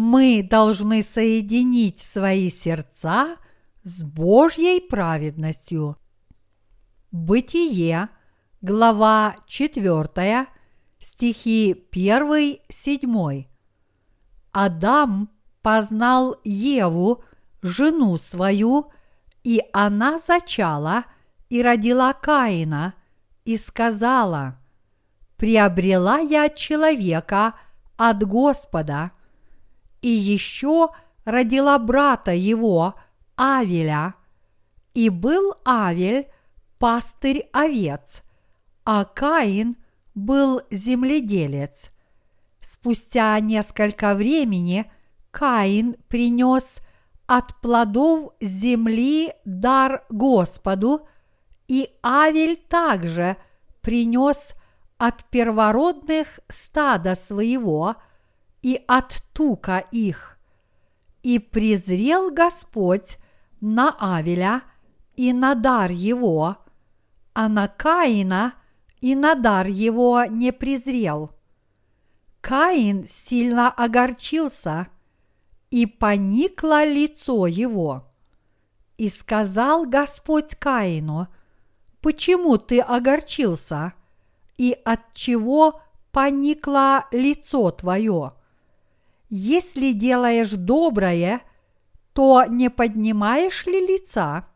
мы должны соединить свои сердца с Божьей праведностью. Бытие, глава 4, стихи 1-7. Адам познал Еву, жену свою, и она зачала и родила Каина, и сказала, «Приобрела я человека от Господа» и еще родила брата его, Авеля. И был Авель пастырь овец, а Каин был земледелец. Спустя несколько времени Каин принес от плодов земли дар Господу, и Авель также принес от первородных стада своего – и от тука их. И презрел Господь на Авеля и на дар его, а на Каина и на дар его не презрел. Каин сильно огорчился, и поникло лицо его. И сказал Господь Каину, почему ты огорчился, и от чего поникло лицо твое? Если делаешь доброе, то не поднимаешь ли лица?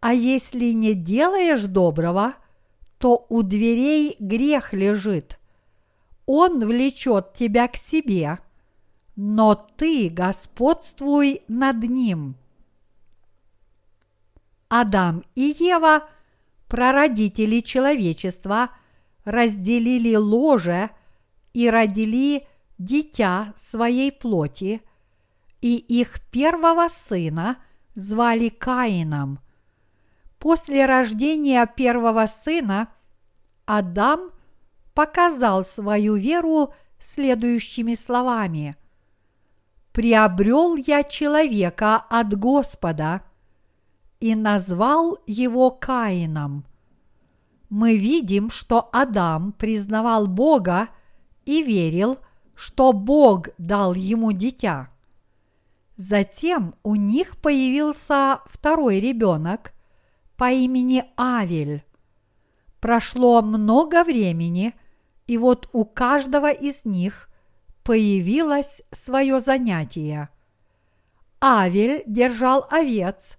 А если не делаешь доброго, то у дверей грех лежит. Он влечет тебя к себе, но ты господствуй над ним. Адам и Ева, прародители человечества, разделили ложе и родили дитя своей плоти, и их первого сына звали Каином. После рождения первого сына Адам показал свою веру следующими словами. «Приобрел я человека от Господа и назвал его Каином». Мы видим, что Адам признавал Бога и верил, что Бог дал ему дитя. Затем у них появился второй ребенок по имени Авель. Прошло много времени, и вот у каждого из них появилось свое занятие. Авель держал овец,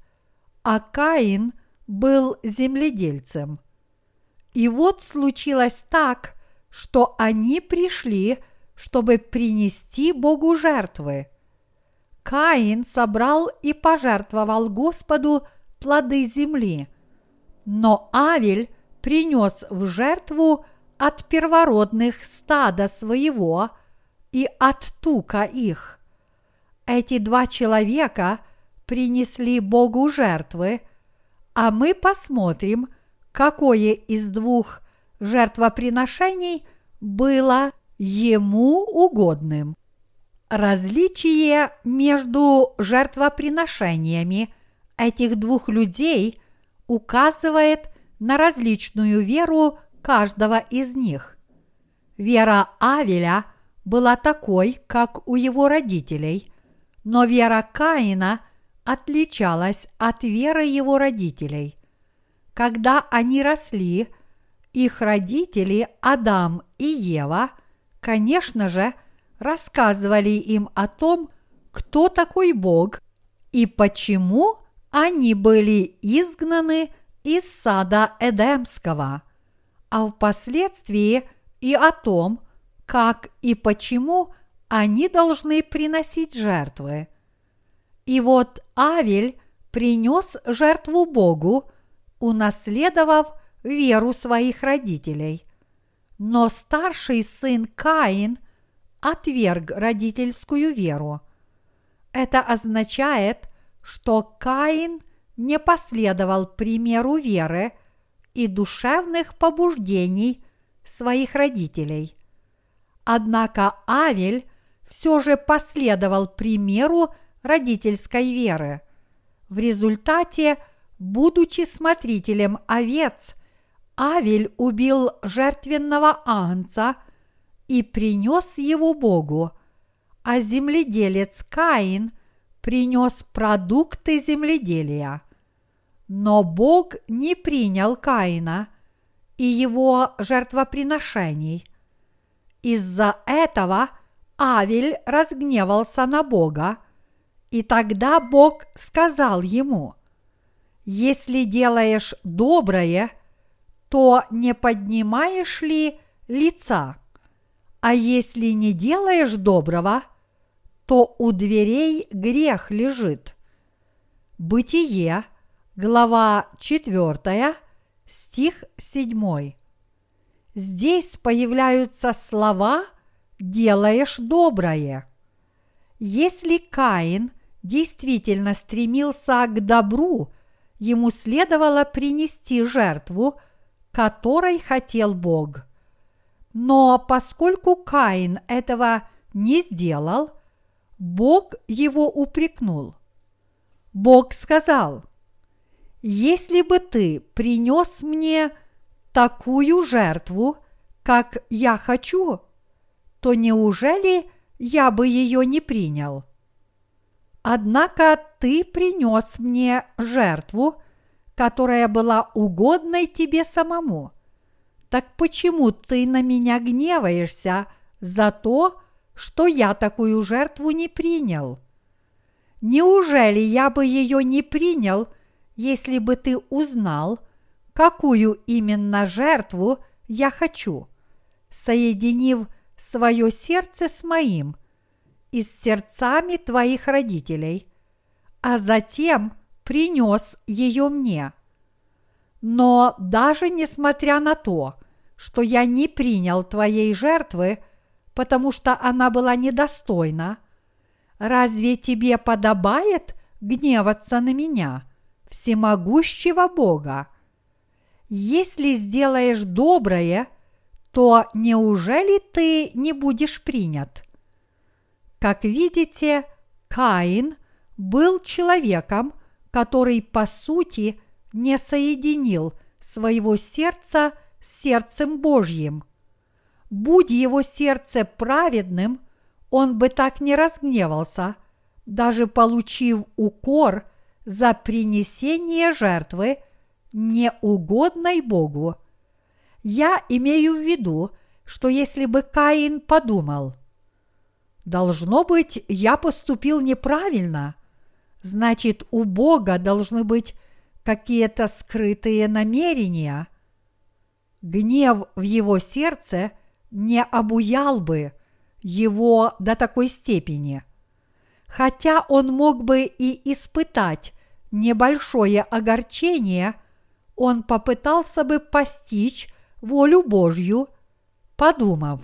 а Каин был земледельцем. И вот случилось так, что они пришли – чтобы принести Богу жертвы. Каин собрал и пожертвовал Господу плоды земли, но Авель принес в жертву от первородных стада своего и от тука их. Эти два человека принесли Богу жертвы, а мы посмотрим, какое из двух жертвоприношений было ему угодным. Различие между жертвоприношениями этих двух людей указывает на различную веру каждого из них. Вера Авеля была такой, как у его родителей, но вера Каина отличалась от веры его родителей. Когда они росли, их родители Адам и Ева – конечно же, рассказывали им о том, кто такой Бог и почему они были изгнаны из сада Эдемского, а впоследствии и о том, как и почему они должны приносить жертвы. И вот Авель принес жертву Богу, унаследовав веру своих родителей. Но старший сын Каин отверг родительскую веру. Это означает, что Каин не последовал примеру веры и душевных побуждений своих родителей. Однако Авель все же последовал примеру родительской веры. В результате, будучи смотрителем овец – Авель убил жертвенного агнца и принес его Богу, а земледелец Каин принес продукты земледелия. Но Бог не принял Каина и его жертвоприношений. Из-за этого Авель разгневался на Бога, и тогда Бог сказал ему, «Если делаешь доброе, то не поднимаешь ли лица? А если не делаешь доброго, то у дверей грех лежит». Бытие, глава 4, стих 7. Здесь появляются слова «делаешь доброе». Если Каин действительно стремился к добру, ему следовало принести жертву, которой хотел Бог. Но поскольку Каин этого не сделал, Бог его упрекнул. Бог сказал, «Если бы ты принес мне такую жертву, как я хочу, то неужели я бы ее не принял? Однако ты принес мне жертву, которая была угодной тебе самому. Так почему ты на меня гневаешься за то, что я такую жертву не принял? Неужели я бы ее не принял, если бы ты узнал, какую именно жертву я хочу, соединив свое сердце с моим и с сердцами твоих родителей, а затем принес ее мне. Но даже несмотря на то, что я не принял твоей жертвы, потому что она была недостойна, разве тебе подобает гневаться на меня, всемогущего Бога? Если сделаешь доброе, то неужели ты не будешь принят? Как видите, Каин был человеком, который по сути не соединил своего сердца с сердцем Божьим. Будь его сердце праведным, он бы так не разгневался, даже получив укор за принесение жертвы неугодной Богу. Я имею в виду, что если бы Каин подумал, должно быть, я поступил неправильно, значит, у Бога должны быть какие-то скрытые намерения. Гнев в его сердце не обуял бы его до такой степени. Хотя он мог бы и испытать небольшое огорчение, он попытался бы постичь волю Божью, подумав,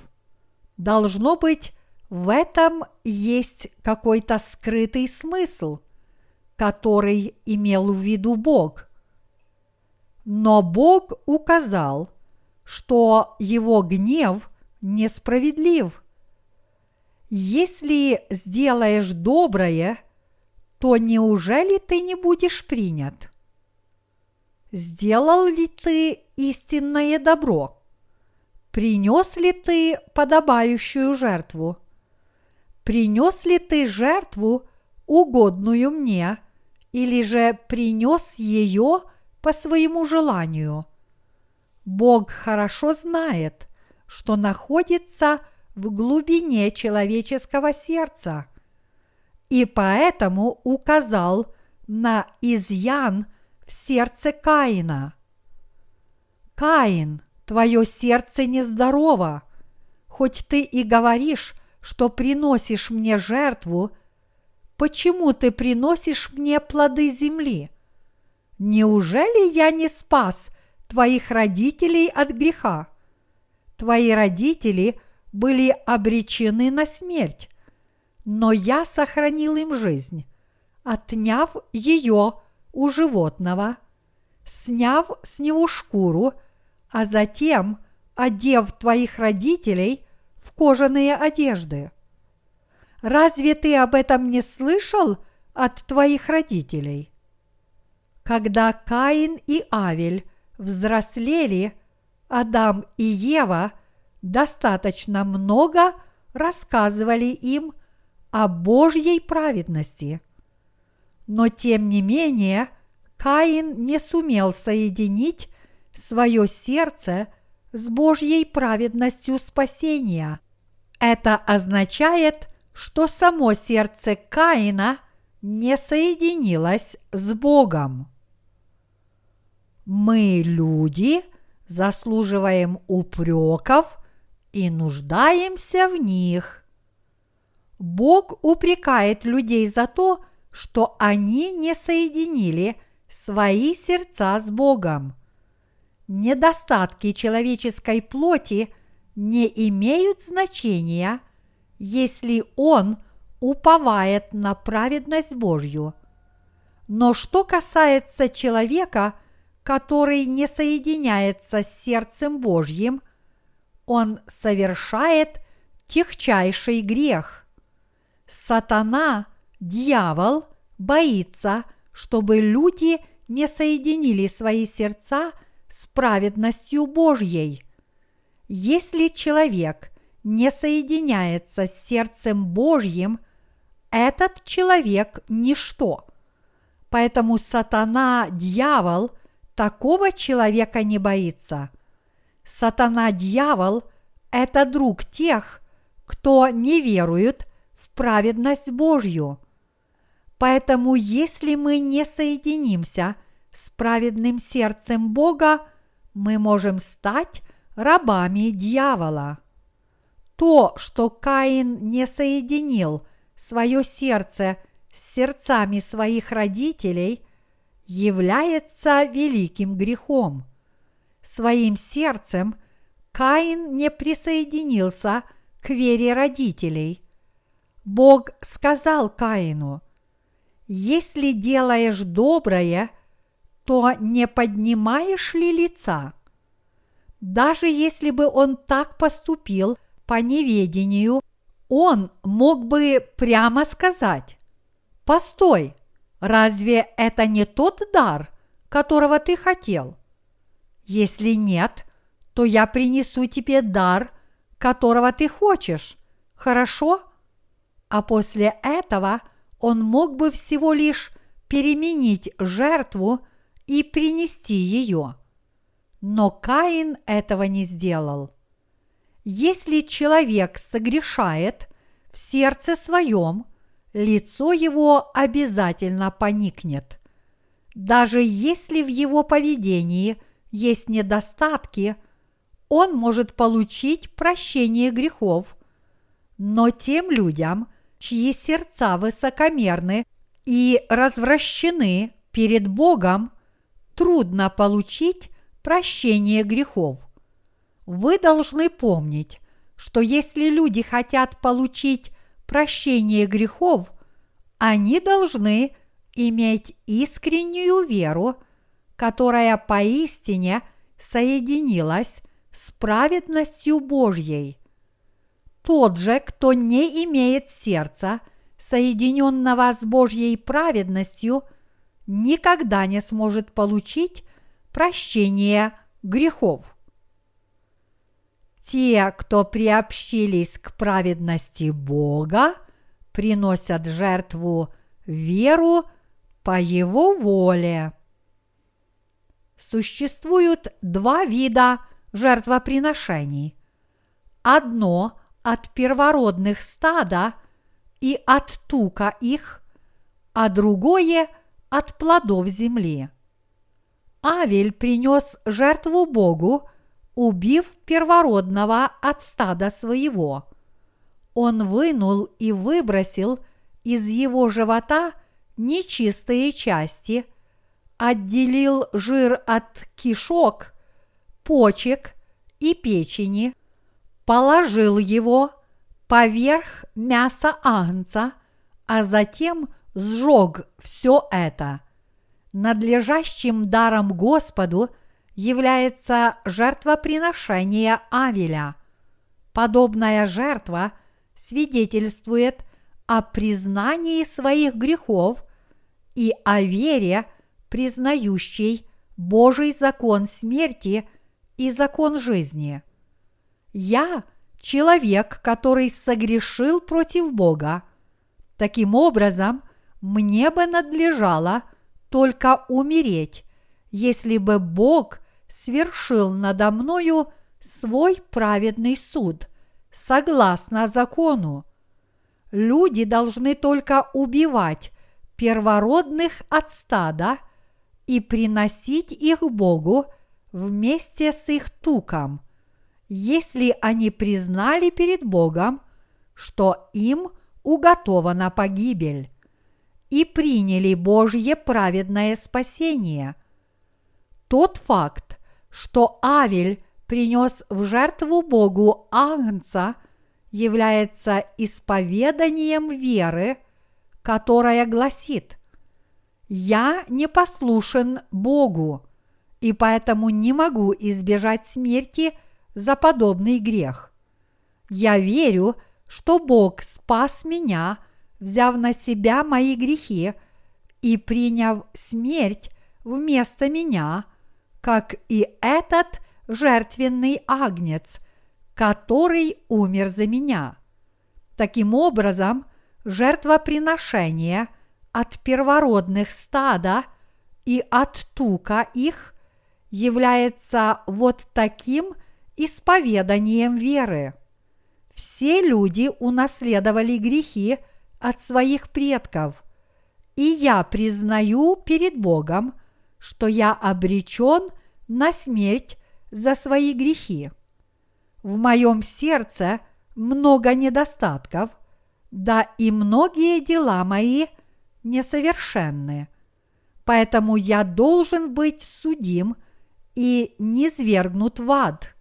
должно быть, в этом есть какой-то скрытый смысл, который имел в виду Бог. Но Бог указал, что его гнев несправедлив. Если сделаешь доброе, то неужели ты не будешь принят? Сделал ли ты истинное добро? Принес ли ты подобающую жертву? Принес ли ты жертву, угодную мне, или же принес ее по своему желанию? Бог хорошо знает, что находится в глубине человеческого сердца – и поэтому указал на изъян в сердце Каина. Каин, твое сердце нездорово, хоть ты и говоришь, что приносишь мне жертву, почему ты приносишь мне плоды земли? Неужели я не спас твоих родителей от греха? Твои родители были обречены на смерть, но я сохранил им жизнь, отняв ее у животного, сняв с него шкуру, а затем одев твоих родителей в кожаные одежды. Разве ты об этом не слышал от твоих родителей? Когда Каин и Авель взрослели, Адам и Ева достаточно много рассказывали им о Божьей праведности. Но тем не менее, Каин не сумел соединить свое сердце с Божьей праведностью спасения. Это означает, что само сердце Каина не соединилось с Богом. Мы, люди, заслуживаем упреков и нуждаемся в них. Бог упрекает людей за то, что они не соединили свои сердца с Богом. Недостатки человеческой плоти не имеют значения, если он уповает на праведность Божью. Но что касается человека, который не соединяется с сердцем Божьим, он совершает техчайший грех. Сатана, дьявол, боится, чтобы люди не соединили свои сердца с праведностью Божьей. Если человек не соединяется с сердцем Божьим, этот человек – ничто. Поэтому сатана, дьявол – такого человека не боится. Сатана-дьявол – это друг тех, кто не верует в праведность Божью. Поэтому если мы не соединимся с праведным сердцем Бога, мы можем стать рабами дьявола. То, что Каин не соединил свое сердце с сердцами своих родителей – является великим грехом. Своим сердцем Каин не присоединился к вере родителей. Бог сказал Каину, «Если делаешь доброе, то не поднимаешь ли лица?» Даже если бы он так поступил по неведению, он мог бы прямо сказать, «Постой, Разве это не тот дар, которого ты хотел? Если нет, то я принесу тебе дар, которого ты хочешь. Хорошо? А после этого он мог бы всего лишь переменить жертву и принести ее. Но Каин этого не сделал. Если человек согрешает в сердце своем – лицо его обязательно поникнет. Даже если в его поведении есть недостатки, он может получить прощение грехов, но тем людям, чьи сердца высокомерны и развращены перед Богом, трудно получить прощение грехов. Вы должны помнить, что если люди хотят получить прощение грехов, они должны иметь искреннюю веру, которая поистине соединилась с праведностью Божьей. Тот же, кто не имеет сердца, соединенного с Божьей праведностью, никогда не сможет получить прощение грехов. Те, кто приобщились к праведности Бога, приносят жертву веру по Его воле. Существуют два вида жертвоприношений. Одно от первородных стада и от тука их, а другое от плодов земли. Авель принес жертву Богу убив первородного от стада своего. Он вынул и выбросил из его живота нечистые части, отделил жир от кишок, почек и печени, положил его поверх мяса агнца, а затем сжег все это. Надлежащим даром Господу – является жертвоприношение Авеля. Подобная жертва свидетельствует о признании своих грехов и о вере, признающей Божий закон смерти и закон жизни. Я – человек, который согрешил против Бога, Таким образом, мне бы надлежало только умереть, если бы Бог свершил надо мною свой праведный суд, согласно закону. Люди должны только убивать первородных от стада и приносить их Богу вместе с их туком, если они признали перед Богом, что им уготована погибель, и приняли Божье праведное спасение. Тот факт, что Авель принес в жертву Богу Агнца, является исповеданием веры, которая гласит «Я не послушен Богу, и поэтому не могу избежать смерти за подобный грех. Я верю, что Бог спас меня, взяв на себя мои грехи и приняв смерть вместо меня, как и этот жертвенный агнец, который умер за меня. Таким образом, жертвоприношение от первородных стада и от тука их является вот таким исповеданием веры. Все люди унаследовали грехи от своих предков, и я признаю перед Богом, что я обречен на смерть за свои грехи. В моем сердце много недостатков, да и многие дела мои несовершенны. Поэтому я должен быть судим и низвергнут в ад.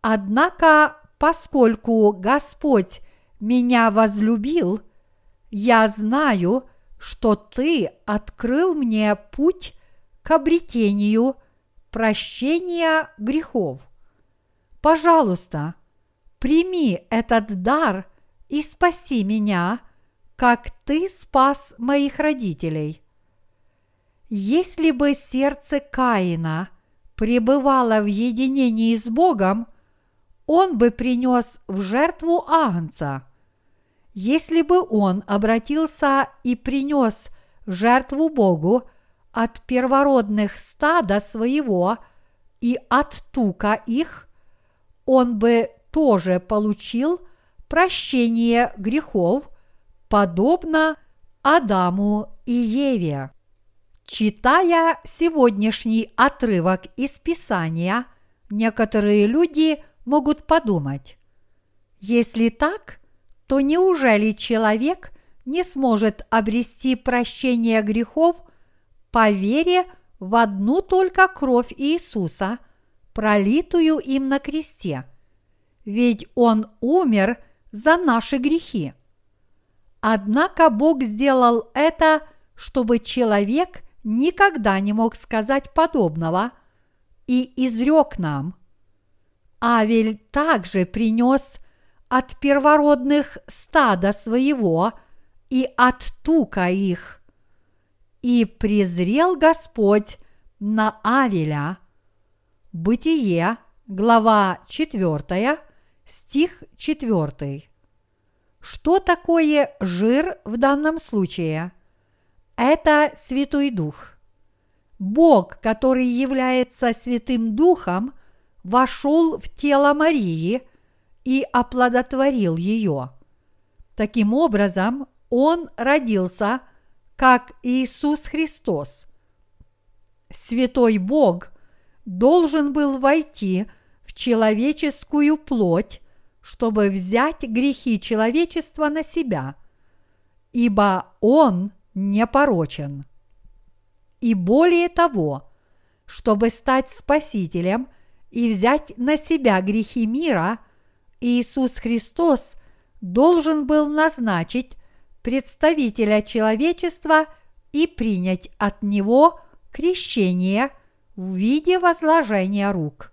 Однако, поскольку Господь меня возлюбил, я знаю, что Ты открыл мне путь к обретению прощения грехов. Пожалуйста, прими этот дар и спаси меня, как Ты спас моих родителей. Если бы сердце Каина пребывало в единении с Богом, он бы принес в жертву Агнца. Если бы он обратился и принес жертву Богу от первородных стада своего и от тука их, он бы тоже получил прощение грехов, подобно Адаму и Еве. Читая сегодняшний отрывок из Писания, некоторые люди могут подумать, если так, то неужели человек не сможет обрести прощение грехов по вере в одну только кровь Иисуса, пролитую им на кресте? Ведь Он умер за наши грехи. Однако Бог сделал это, чтобы человек никогда не мог сказать подобного и изрек нам – Авель также принес от первородных стада своего и от тука их. И презрел Господь на Авеля. Бытие, глава 4, стих 4. Что такое жир в данном случае? Это Святой Дух. Бог, который является Святым Духом, вошел в тело Марии и оплодотворил ее. Таким образом, он родился как Иисус Христос. Святой Бог должен был войти в человеческую плоть, чтобы взять грехи человечества на себя, ибо Он непорочен. И более того, чтобы стать Спасителем – и взять на себя грехи мира, Иисус Христос должен был назначить представителя человечества и принять от него крещение в виде возложения рук.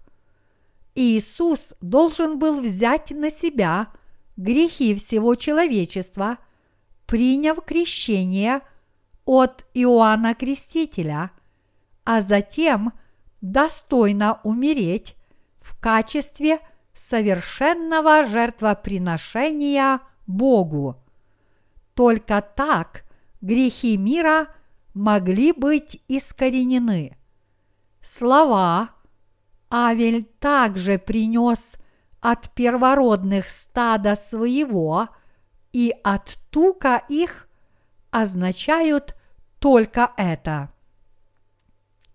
Иисус должен был взять на себя грехи всего человечества, приняв крещение от Иоанна Крестителя, а затем – достойно умереть в качестве совершенного жертвоприношения Богу. Только так грехи мира могли быть искоренены. Слова Авель также принес от первородных стада своего и от тука их означают только это.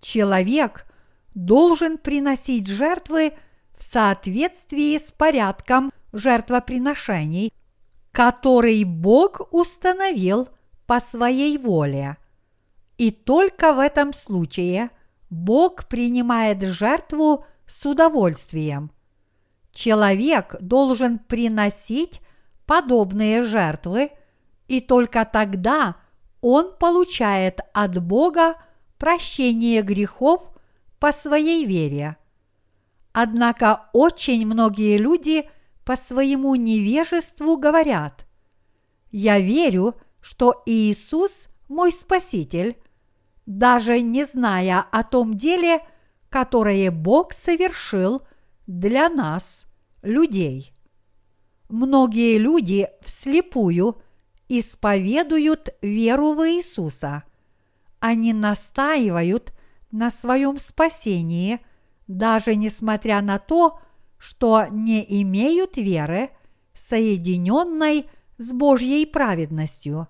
Человек должен приносить жертвы в соответствии с порядком жертвоприношений, который Бог установил по своей воле. И только в этом случае Бог принимает жертву с удовольствием. Человек должен приносить подобные жертвы, и только тогда он получает от Бога прощение грехов по своей вере. Однако очень многие люди по своему невежеству говорят, «Я верю, что Иисус мой Спаситель, даже не зная о том деле, которое Бог совершил для нас, людей». Многие люди вслепую исповедуют веру в Иисуса. Они настаивают на своем спасении, даже несмотря на то, что не имеют веры, соединенной с Божьей праведностью.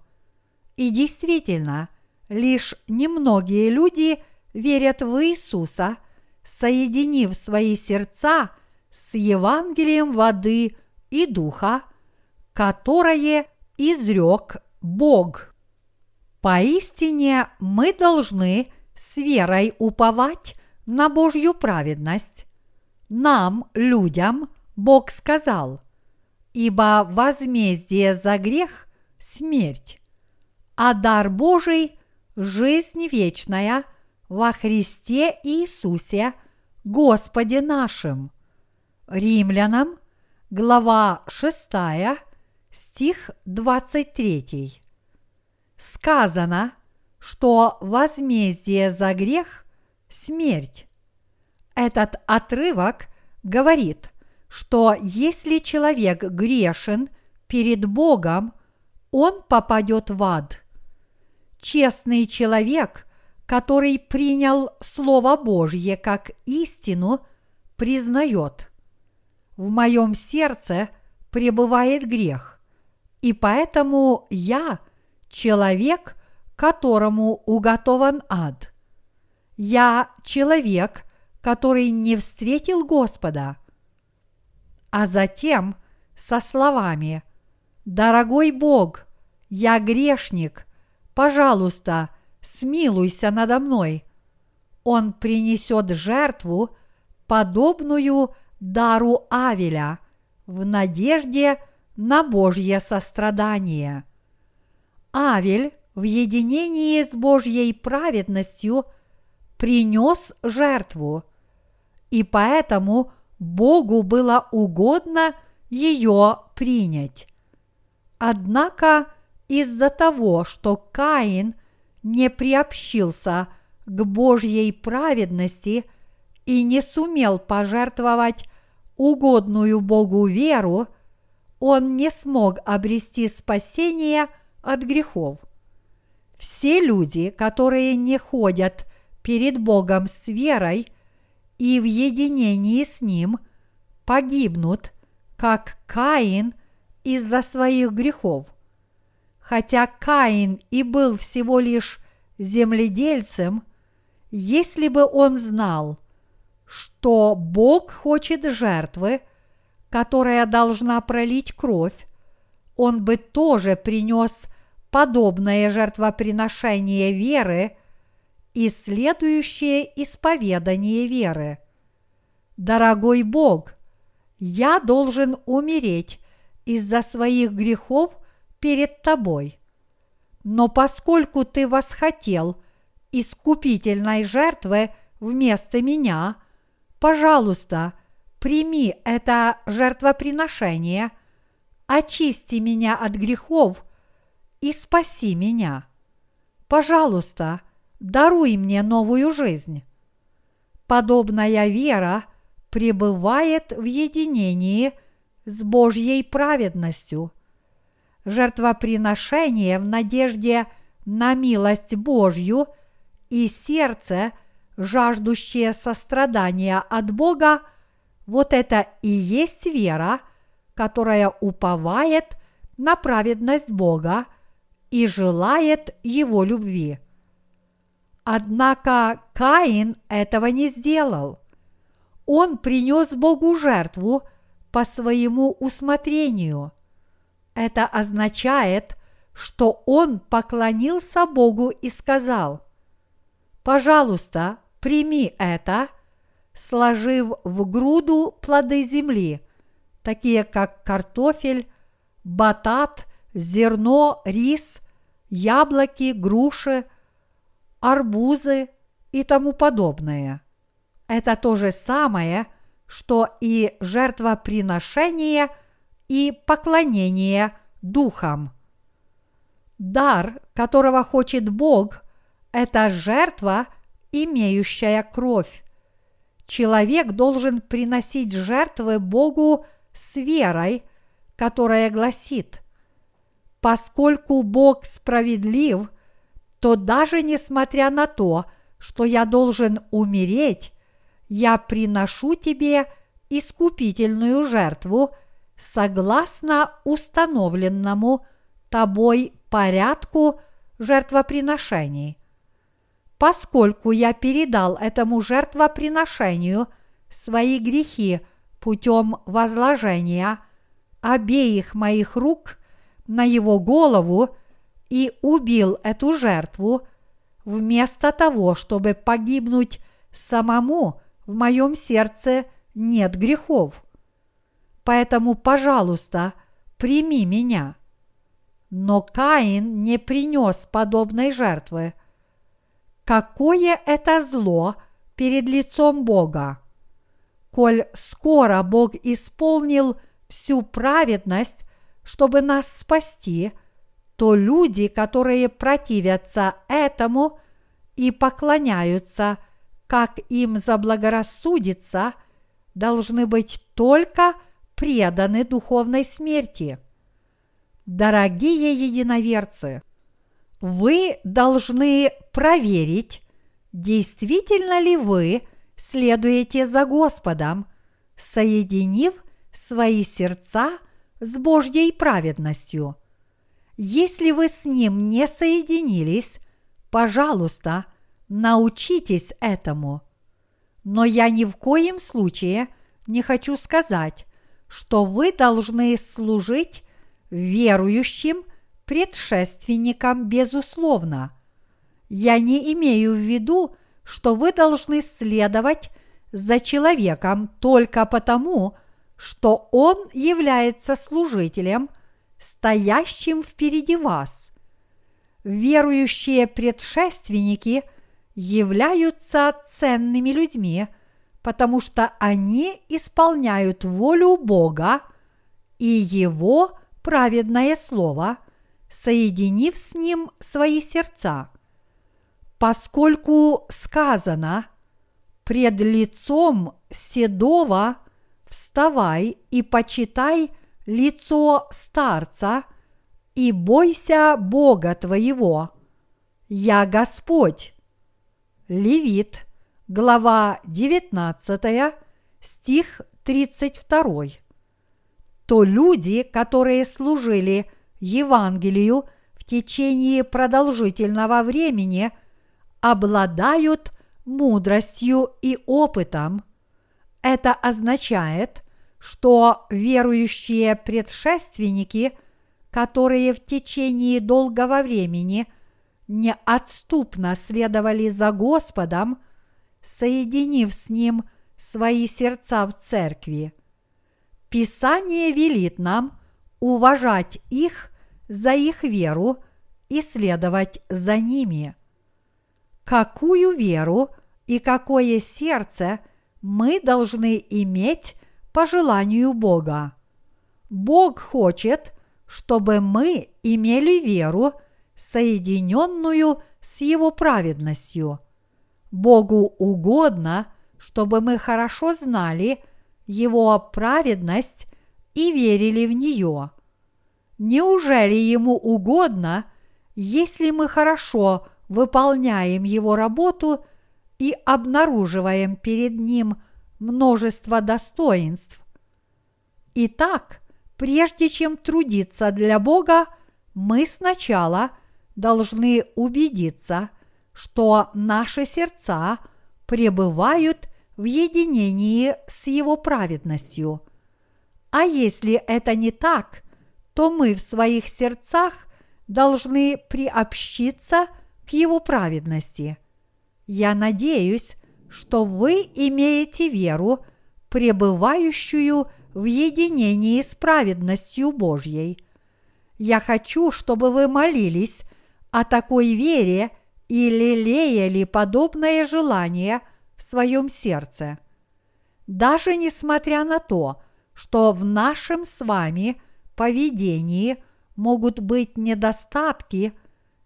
И действительно, лишь немногие люди верят в Иисуса, соединив свои сердца с Евангелием воды и духа, которое изрек Бог. Поистине мы должны с верой уповать на Божью праведность. Нам, людям, Бог сказал, ибо возмездие за грех – смерть, а дар Божий – жизнь вечная во Христе Иисусе, Господе нашим. Римлянам, глава 6, стих 23. Сказано, что возмездие за грех – смерть. Этот отрывок говорит, что если человек грешен перед Богом, он попадет в ад. Честный человек, который принял Слово Божье как истину, признает – в моем сердце пребывает грех, и поэтому я человек, которому уготован ад. Я человек, который не встретил Господа. А затем со словами «Дорогой Бог, я грешник, пожалуйста, смилуйся надо мной», он принесет жертву, подобную дару Авеля в надежде на Божье сострадание. Авель в единении с Божьей праведностью принес жертву, и поэтому Богу было угодно ее принять. Однако из-за того, что Каин не приобщился к Божьей праведности и не сумел пожертвовать угодную Богу веру, он не смог обрести спасение от грехов. Все люди, которые не ходят перед Богом с верой и в единении с Ним, погибнут, как Каин из-за своих грехов. Хотя Каин и был всего лишь земледельцем, если бы он знал – что Бог хочет жертвы, которая должна пролить кровь, он бы тоже принес подобное жертвоприношение веры и следующее исповедание веры. Дорогой Бог, я должен умереть из-за своих грехов перед Тобой. Но поскольку Ты восхотел искупительной жертвы вместо меня – пожалуйста, прими это жертвоприношение, очисти меня от грехов и спаси меня. Пожалуйста, даруй мне новую жизнь. Подобная вера пребывает в единении с Божьей праведностью. жертвоприношение в надежде на милость Божью и сердце, жаждущее сострадания от Бога, вот это и есть вера, которая уповает на праведность Бога и желает Его любви. Однако Каин этого не сделал. Он принес Богу жертву по своему усмотрению. Это означает, что он поклонился Богу и сказал, «Пожалуйста, прими это», сложив в груду плоды земли, такие как картофель, батат, зерно, рис, яблоки, груши, арбузы и тому подобное. Это то же самое, что и жертвоприношение и поклонение духам. Дар, которого хочет Бог, это жертва, имеющая кровь. Человек должен приносить жертвы Богу с верой, которая гласит, поскольку Бог справедлив, то даже несмотря на то, что я должен умереть, я приношу тебе искупительную жертву согласно установленному тобой порядку жертвоприношений. Поскольку я передал этому жертвоприношению свои грехи путем возложения обеих моих рук на его голову и убил эту жертву, вместо того, чтобы погибнуть самому, в моем сердце нет грехов. Поэтому, пожалуйста, прими меня. Но Каин не принес подобной жертвы. Какое это зло перед лицом Бога! Коль скоро Бог исполнил всю праведность, чтобы нас спасти, то люди, которые противятся этому и поклоняются, как им заблагорассудится, должны быть только преданы духовной смерти. Дорогие единоверцы, вы должны проверить, действительно ли вы следуете за Господом, соединив свои сердца с Божьей праведностью. Если вы с Ним не соединились, пожалуйста, научитесь этому. Но я ни в коем случае не хочу сказать, что вы должны служить верующим предшественникам безусловно. Я не имею в виду, что вы должны следовать за человеком только потому, что он является служителем, стоящим впереди вас. Верующие предшественники являются ценными людьми, потому что они исполняют волю Бога и Его праведное Слово – соединив с ним свои сердца. Поскольку сказано «Пред лицом седого вставай и почитай лицо старца, и бойся Бога твоего, я Господь». Левит, глава 19, стих 32. То люди, которые служили – Евангелию в течение продолжительного времени обладают мудростью и опытом. Это означает, что верующие предшественники, которые в течение долгого времени неотступно следовали за Господом, соединив с Ним свои сердца в церкви. Писание велит нам уважать их за их веру и следовать за ними. Какую веру и какое сердце мы должны иметь по желанию Бога? Бог хочет, чтобы мы имели веру, соединенную с Его праведностью. Богу угодно, чтобы мы хорошо знали Его праведность и верили в нее. Неужели ему угодно, если мы хорошо выполняем его работу и обнаруживаем перед ним множество достоинств? Итак, прежде чем трудиться для Бога, мы сначала должны убедиться, что наши сердца пребывают в единении с Его праведностью. А если это не так, то мы в своих сердцах должны приобщиться к Его праведности. Я надеюсь, что вы имеете веру, пребывающую в единении с праведностью Божьей. Я хочу, чтобы вы молились о такой вере и лелеяли подобное желание в своем сердце. Даже несмотря на то, что в нашем с вами поведении могут быть недостатки,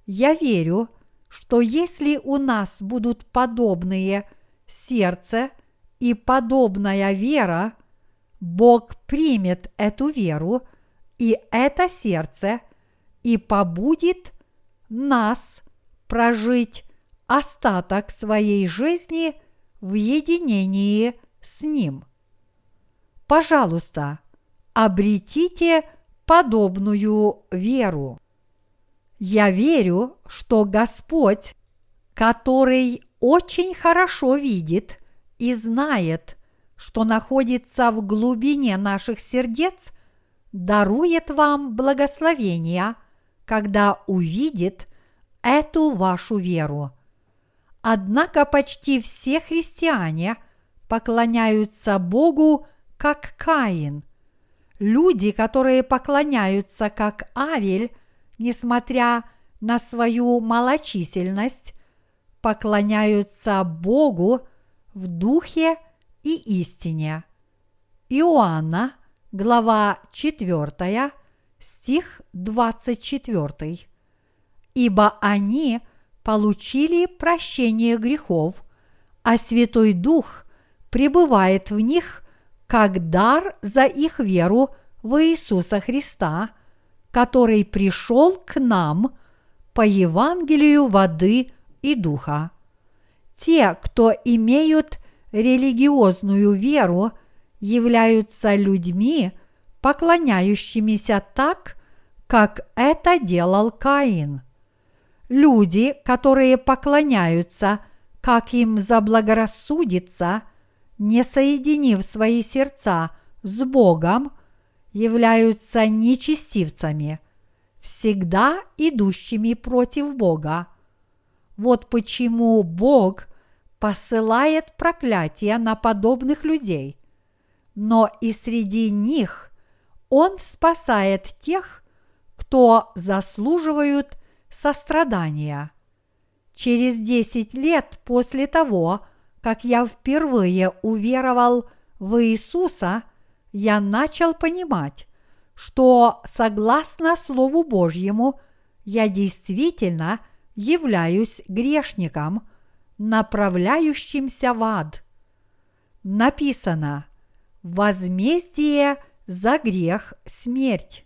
я верю, что если у нас будут подобные сердце и подобная вера, Бог примет эту веру и это сердце и побудит нас прожить остаток своей жизни в единении с Ним. Пожалуйста, обретите подобную веру. Я верю, что Господь, который очень хорошо видит и знает, что находится в глубине наших сердец, дарует вам благословения, когда увидит эту вашу веру. Однако почти все христиане поклоняются Богу как Каин. Люди, которые поклоняются как Авель, несмотря на свою малочисленность, поклоняются Богу в духе и истине. Иоанна, глава 4, стих 24. Ибо они получили прощение грехов, а Святой Дух пребывает в них как дар за их веру в Иисуса Христа, который пришел к нам по Евангелию воды и духа. Те, кто имеют религиозную веру, являются людьми, поклоняющимися так, как это делал Каин. Люди, которые поклоняются, как им заблагорассудится – не соединив свои сердца с Богом, являются нечестивцами, всегда идущими против Бога. Вот почему Бог посылает проклятие на подобных людей, но и среди них Он спасает тех, кто заслуживают сострадания. Через десять лет после того, как я впервые уверовал в Иисуса, я начал понимать, что согласно Слову Божьему я действительно являюсь грешником, направляющимся в ад. Написано «Возмездие за грех – смерть».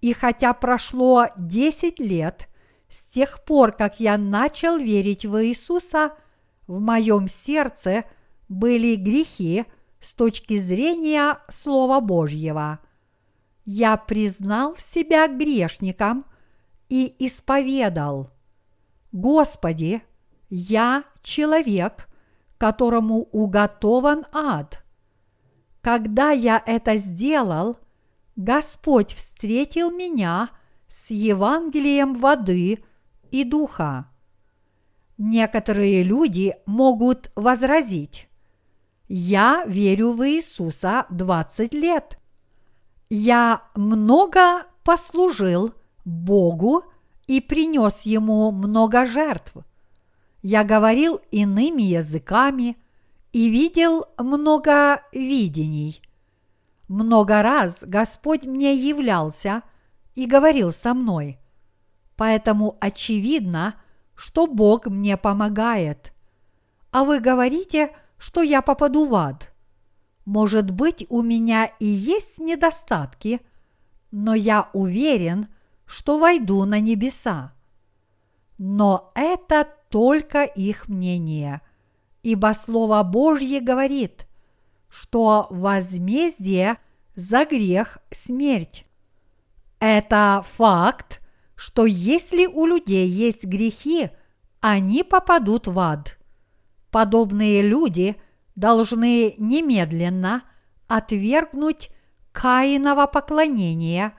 И хотя прошло десять лет с тех пор, как я начал верить в Иисуса – в моем сердце были грехи с точки зрения Слова Божьего. Я признал себя грешником и исповедал. Господи, я человек, которому уготован ад. Когда я это сделал, Господь встретил меня с Евангелием воды и духа. Некоторые люди могут возразить, я верю в Иисуса 20 лет. Я много послужил Богу и принес Ему много жертв. Я говорил иными языками и видел много видений. Много раз Господь мне являлся и говорил со мной. Поэтому очевидно, что Бог мне помогает. А вы говорите, что я попаду в ад. Может быть, у меня и есть недостатки, но я уверен, что войду на небеса. Но это только их мнение, ибо Слово Божье говорит, что возмездие за грех – смерть. Это факт, что если у людей есть грехи, они попадут в ад. Подобные люди должны немедленно отвергнуть Каиново поклонение,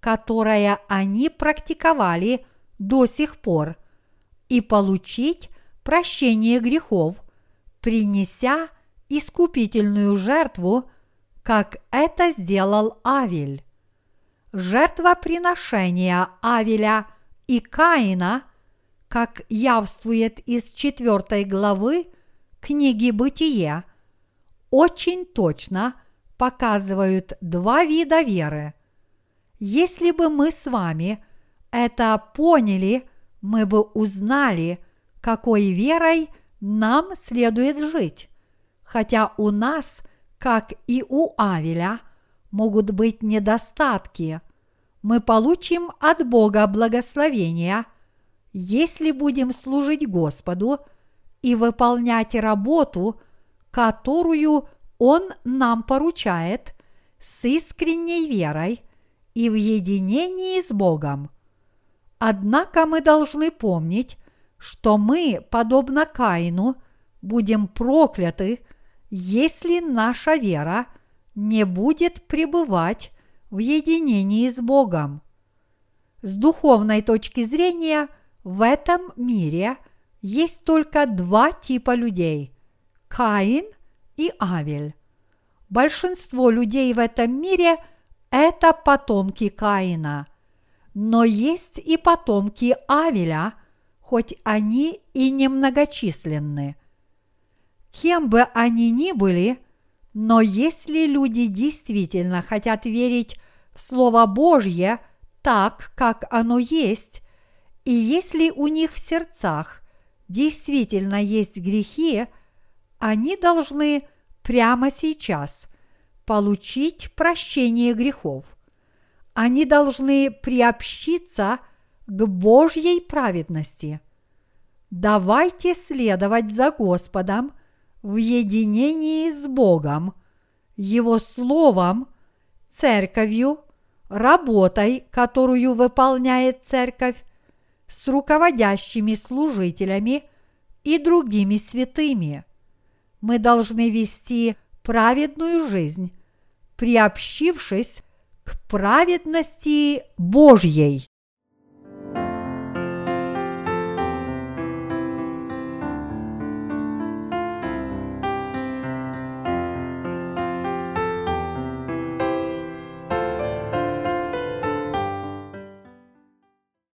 которое они практиковали до сих пор, и получить прощение грехов, принеся искупительную жертву, как это сделал Авель. Жертвоприношение Авеля и Каина, как явствует из четвертой главы книги Бытие, очень точно показывают два вида веры. Если бы мы с вами это поняли, мы бы узнали, какой верой нам следует жить, хотя у нас, как и у Авеля, могут быть недостатки. Мы получим от Бога благословения, если будем служить Господу и выполнять работу, которую Он нам поручает с искренней верой и в единении с Богом. Однако мы должны помнить, что мы, подобно Каину, будем прокляты, если наша вера не будет пребывать в единении с Богом. С духовной точки зрения в этом мире есть только два типа людей – Каин и Авель. Большинство людей в этом мире – это потомки Каина – но есть и потомки Авеля, хоть они и немногочисленны. Кем бы они ни были, но если люди действительно хотят верить в Слово Божье так, как оно есть, и если у них в сердцах действительно есть грехи, они должны прямо сейчас получить прощение грехов – они должны приобщиться к Божьей праведности. Давайте следовать за Господом в единении с Богом, Его Словом, Церковью, работой, которую выполняет Церковь, с руководящими служителями и другими святыми. Мы должны вести праведную жизнь, приобщившись к праведности Божьей.